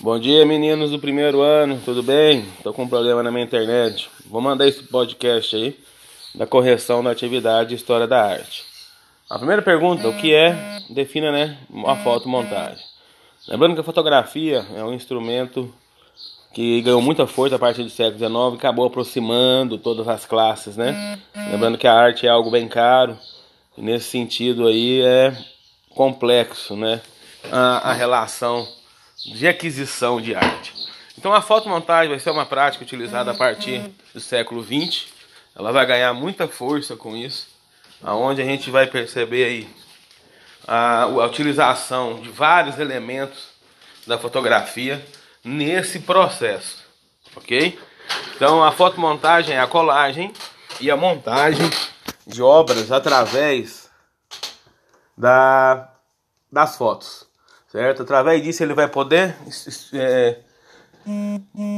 Bom dia, meninos do primeiro ano, tudo bem? Tô com um problema na minha internet. Vou mandar esse podcast aí da correção da atividade História da Arte. A primeira pergunta, o que é? Defina, né, a fotomontagem. Lembrando que a fotografia é um instrumento que ganhou muita força a partir do século XIX e acabou aproximando todas as classes, né? Lembrando que a arte é algo bem caro e nesse sentido aí é complexo, né? A, a relação de aquisição de arte. Então a fotomontagem vai ser uma prática utilizada a partir do século XX. Ela vai ganhar muita força com isso, aonde a gente vai perceber aí a, a utilização de vários elementos da fotografia nesse processo, ok? Então a fotomontagem é a colagem e a montagem de obras através da, das fotos certo? Através disso ele vai poder é,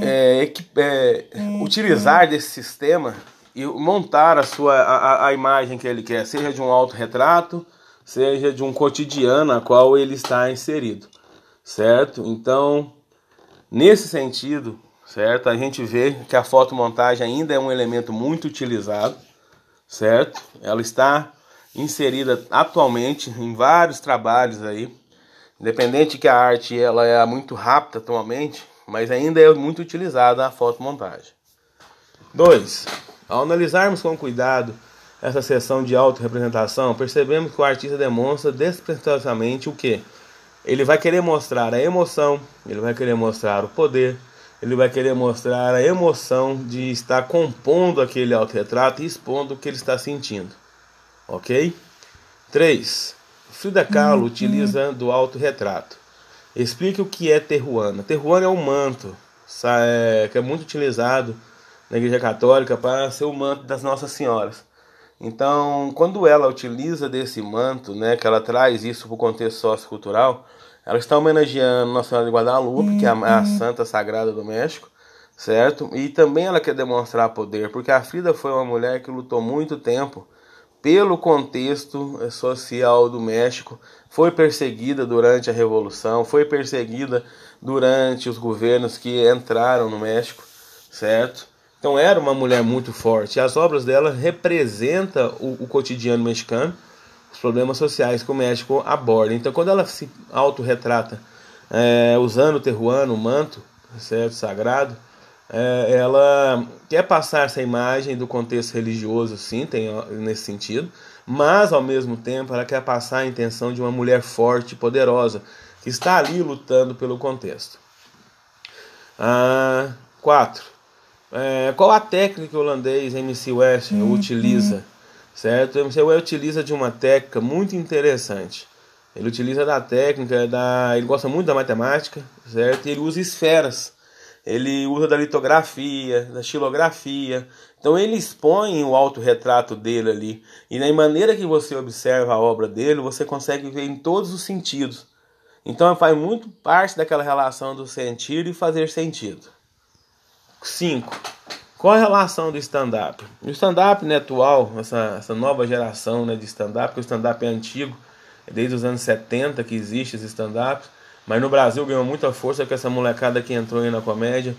é, é, utilizar desse sistema e montar a sua a, a imagem que ele quer, seja de um autorretrato, seja de um cotidiano a qual ele está inserido, certo? Então, nesse sentido, certo? A gente vê que a fotomontagem ainda é um elemento muito utilizado, certo? Ela está inserida atualmente em vários trabalhos aí, Independente que a arte ela é muito rápida atualmente, mas ainda é muito utilizada a fotomontagem. 2. Ao analisarmos com cuidado essa sessão de autorrepresentação, percebemos que o artista demonstra despretensiosamente o que? Ele vai querer mostrar a emoção, ele vai querer mostrar o poder, ele vai querer mostrar a emoção de estar compondo aquele autorretrato e expondo o que ele está sentindo. Ok? 3. Frida Kahlo utiliza do autorretrato. Explique o que é terruana. Terruana é um manto é, que é muito utilizado na Igreja Católica para ser o manto das Nossas Senhoras. Então, quando ela utiliza desse manto, né, que ela traz isso para o contexto sociocultural, ela está homenageando Nossa Senhora de Guadalupe, que é a, a uhum. Santa Sagrada do México, certo? E também ela quer demonstrar poder, porque a Frida foi uma mulher que lutou muito tempo pelo contexto social do México, foi perseguida durante a Revolução, foi perseguida durante os governos que entraram no México, certo? Então era uma mulher muito forte. As obras dela representam o, o cotidiano mexicano, os problemas sociais que o México aborda. Então quando ela se autorretrata é, usando o terruano, o manto, certo, sagrado, ela quer passar essa imagem do contexto religioso, sim, tem nesse sentido, mas ao mesmo tempo ela quer passar a intenção de uma mulher forte, poderosa, que está ali lutando pelo contexto. Ah, quatro. É, qual a técnica que o holandês MC West uhum. utiliza? Certo? O MC West utiliza de uma técnica muito interessante. Ele utiliza da técnica da, ele gosta muito da matemática, certo? E ele usa esferas ele usa da litografia, da xilografia. Então ele expõe o autorretrato dele ali. E na maneira que você observa a obra dele, você consegue ver em todos os sentidos. Então faz muito parte daquela relação do sentir e fazer sentido. 5. Qual a relação do stand-up? O stand-up né, atual, essa, essa nova geração né, de stand-up, porque o stand-up é antigo, é desde os anos 70 que existe esse stand-up mas no Brasil ganhou muita força com essa molecada que entrou aí na comédia.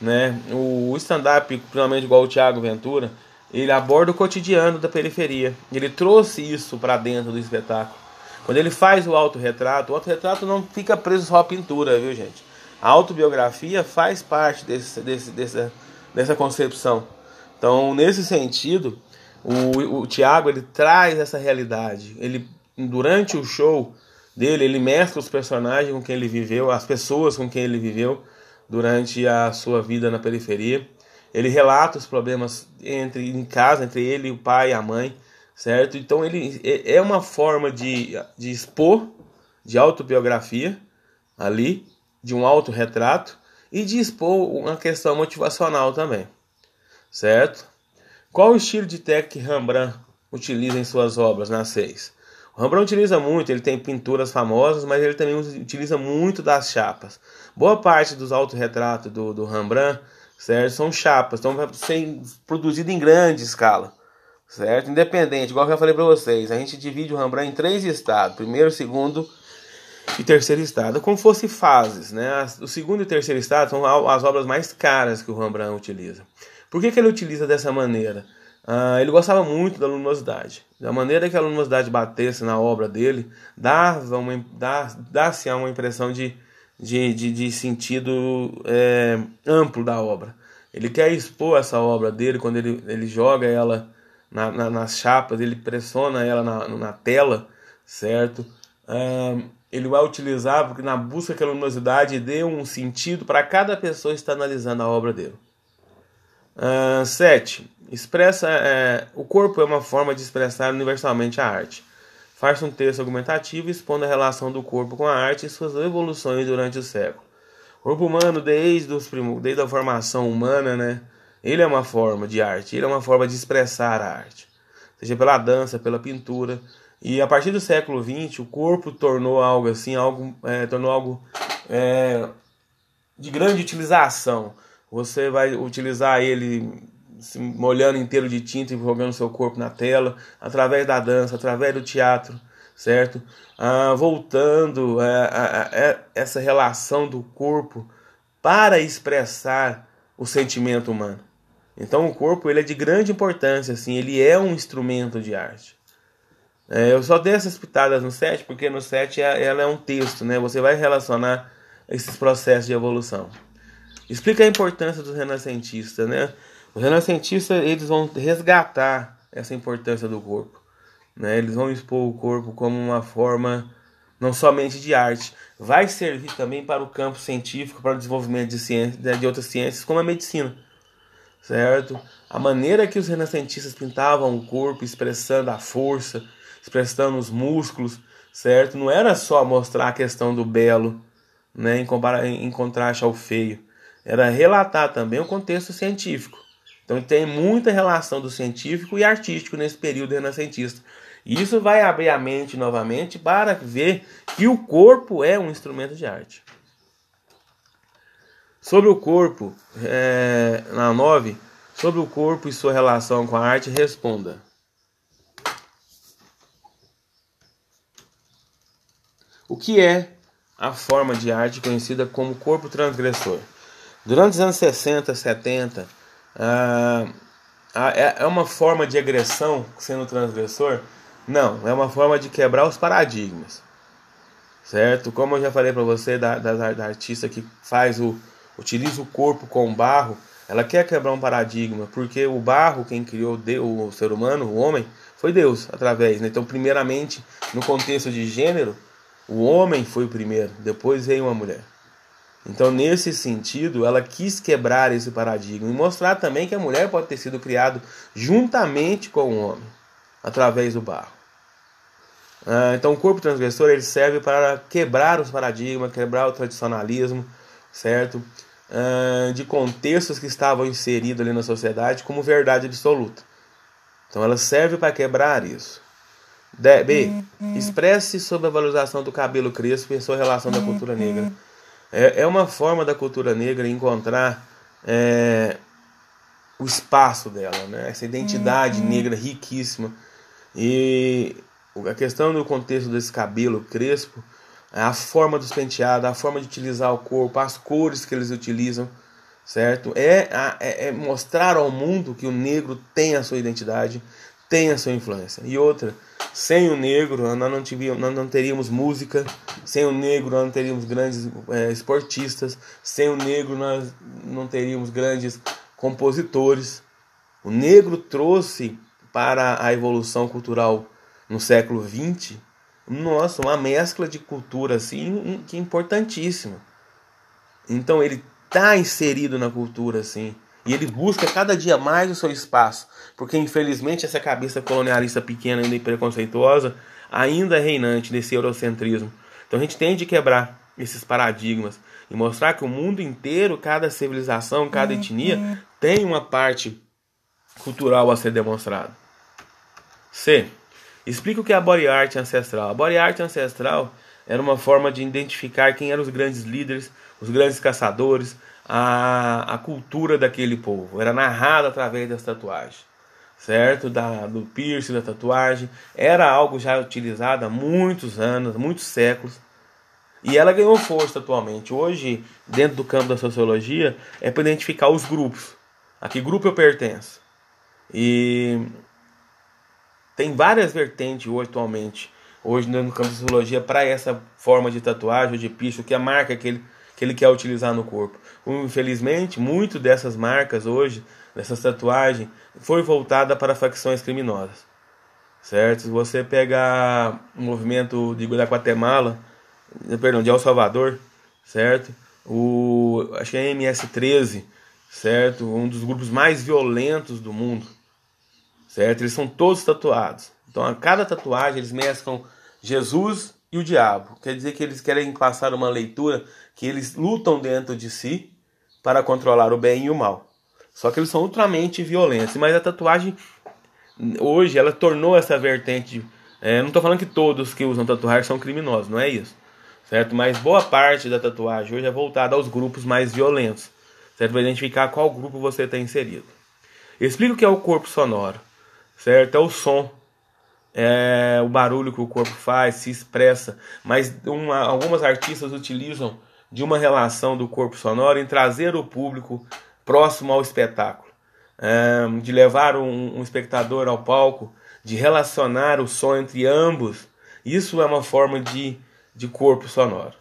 Né? O stand-up, principalmente igual o Thiago Ventura, ele aborda o cotidiano da periferia. Ele trouxe isso para dentro do espetáculo. Quando ele faz o autorretrato, o autorretrato não fica preso só à pintura, viu gente? A autobiografia faz parte desse, desse, dessa, dessa concepção. Então, nesse sentido, o, o Tiago ele traz essa realidade. Ele, durante o show, dele, ele mescla os personagens com quem ele viveu, as pessoas com quem ele viveu durante a sua vida na periferia. Ele relata os problemas entre em casa, entre ele, o pai e a mãe, certo? Então ele é, é uma forma de, de expor, de autobiografia ali, de um autorretrato e de expor uma questão motivacional também, certo? Qual o estilo de técnica que Rembrandt utiliza em suas obras nas seis? O Rembrandt utiliza muito, ele tem pinturas famosas, mas ele também utiliza muito das chapas. Boa parte dos autorretratos do, do Rembrandt, certo, são chapas, estão sendo produzidos em grande escala, certo? Independente, igual eu falei para vocês, a gente divide o Rembrandt em três estados, primeiro, segundo e terceiro estado, como fosse fases. Né? O segundo e terceiro estado são as obras mais caras que o Rembrandt utiliza. Por que, que ele utiliza dessa maneira? Ah, ele gostava muito da luminosidade. Da maneira que a luminosidade batesse na obra dele, dava uma, dá, dá-se uma impressão de, de, de, de sentido é, amplo da obra. Ele quer expor essa obra dele quando ele, ele joga ela na, na, nas chapas, ele pressiona ela na, na tela, certo? É, ele vai utilizar porque na busca que a luminosidade dê um sentido para cada pessoa que está analisando a obra dele. Uh, sete, expressa, é, o corpo é uma forma de expressar universalmente a arte. Faz um texto argumentativo expondo a relação do corpo com a arte e suas evoluções durante o século. O corpo humano, desde, os primos, desde a formação humana, né, ele é uma forma de arte, ele é uma forma de expressar a arte, seja pela dança, pela pintura. E a partir do século XX, o corpo tornou algo assim, algo, é, tornou algo é, de grande utilização. Você vai utilizar ele se molhando inteiro de tinta e jogando seu corpo na tela, através da dança, através do teatro, certo? Ah, voltando a, a, a, essa relação do corpo para expressar o sentimento humano. Então o corpo ele é de grande importância, assim, ele é um instrumento de arte. É, eu só dei essas pitadas no set porque no set é, ela é um texto, né? Você vai relacionar esses processos de evolução. Explica a importância dos renascentistas, né? Os renascentistas eles vão resgatar essa importância do corpo, né? Eles vão expor o corpo como uma forma não somente de arte, vai servir também para o campo científico, para o desenvolvimento de ciências, né, de outras ciências, como a medicina, certo? A maneira que os renascentistas pintavam o corpo, expressando a força, expressando os músculos, certo? Não era só mostrar a questão do belo, né, em, em contraste ao feio, era relatar também o contexto científico. Então tem muita relação do científico e artístico nesse período renascentista. E isso vai abrir a mente novamente para ver que o corpo é um instrumento de arte. Sobre o corpo, é, na 9, sobre o corpo e sua relação com a arte, responda. O que é a forma de arte conhecida como corpo transgressor? Durante os anos 60, 70, ah, é, é uma forma de agressão sendo transgressor? Não, é uma forma de quebrar os paradigmas. Certo? Como eu já falei para você da, da, da, artista que faz o utiliza o corpo com barro, ela quer quebrar um paradigma, porque o barro, quem criou o ser humano, o homem, foi Deus através. Né? Então, primeiramente, no contexto de gênero, o homem foi o primeiro, depois veio uma mulher. Então, nesse sentido, ela quis quebrar esse paradigma e mostrar também que a mulher pode ter sido criada juntamente com o homem, através do barro. Ah, então, o corpo transgressor ele serve para quebrar os paradigmas, quebrar o tradicionalismo, certo? Ah, de contextos que estavam inseridos ali na sociedade como verdade absoluta. Então, ela serve para quebrar isso. B. Expresse sobre a valorização do cabelo crespo em sua relação da cultura negra. É, é uma forma da cultura negra encontrar é, o espaço dela, né? essa identidade uhum. negra riquíssima. E a questão do contexto desse cabelo crespo, a forma dos penteados, a forma de utilizar o corpo, as cores que eles utilizam, certo? É, é, é mostrar ao mundo que o negro tem a sua identidade, tem a sua influência. E outra, sem o negro, nós não, tivíamos, nós não teríamos música. Sem o negro, nós não teríamos grandes é, esportistas. Sem o negro, nós não teríamos grandes compositores. O negro trouxe para a evolução cultural no século XX, nossa, uma mescla de cultura assim que é importantíssima. Então ele está inserido na cultura assim. E ele busca cada dia mais o seu espaço, porque infelizmente essa cabeça colonialista pequena ainda e preconceituosa ainda é reinante nesse eurocentrismo. Então a gente tem de quebrar esses paradigmas e mostrar que o mundo inteiro, cada civilização, cada uhum. etnia tem uma parte cultural a ser demonstrada. C. Explica o que é a body art ancestral. A body art ancestral era uma forma de identificar quem eram os grandes líderes, os grandes caçadores, a, a cultura daquele povo. Era narrado através das tatuagens, certo? Da, do piercing, da tatuagem. Era algo já utilizado há muitos anos, muitos séculos, E ela ganhou força atualmente. Hoje, dentro do campo da sociologia, é para identificar os grupos. A que grupo eu pertenço? E tem várias vertentes hoje, atualmente, hoje no campo da sociologia, para essa forma de tatuagem ou de picho, que é a marca que ele, que ele quer utilizar no corpo. Infelizmente, muito dessas marcas hoje, dessas tatuagens, foi voltada para facções criminosas. Certo? Se você pegar o movimento de Guatemala, perdão, de El Salvador, certo? O, acho que é MS-13, certo? Um dos grupos mais violentos do mundo, certo? Eles são todos tatuados. Então, a cada tatuagem eles mesclam Jesus e o diabo. Quer dizer que eles querem passar uma leitura que eles lutam dentro de si para controlar o bem e o mal. Só que eles são ultramente violentos. Mas a tatuagem, hoje, ela tornou essa vertente. É, não estou falando que todos que usam tatuagem são criminosos, não é isso certo? Mas boa parte da tatuagem hoje é voltada aos grupos mais violentos, certo? Para identificar qual grupo você está inserido. Explica o que é o corpo sonoro, certo? É o som, é o barulho que o corpo faz, se expressa. Mas uma, algumas artistas utilizam de uma relação do corpo sonoro em trazer o público próximo ao espetáculo, é, de levar um, um espectador ao palco, de relacionar o som entre ambos. Isso é uma forma de de corpo sonoro.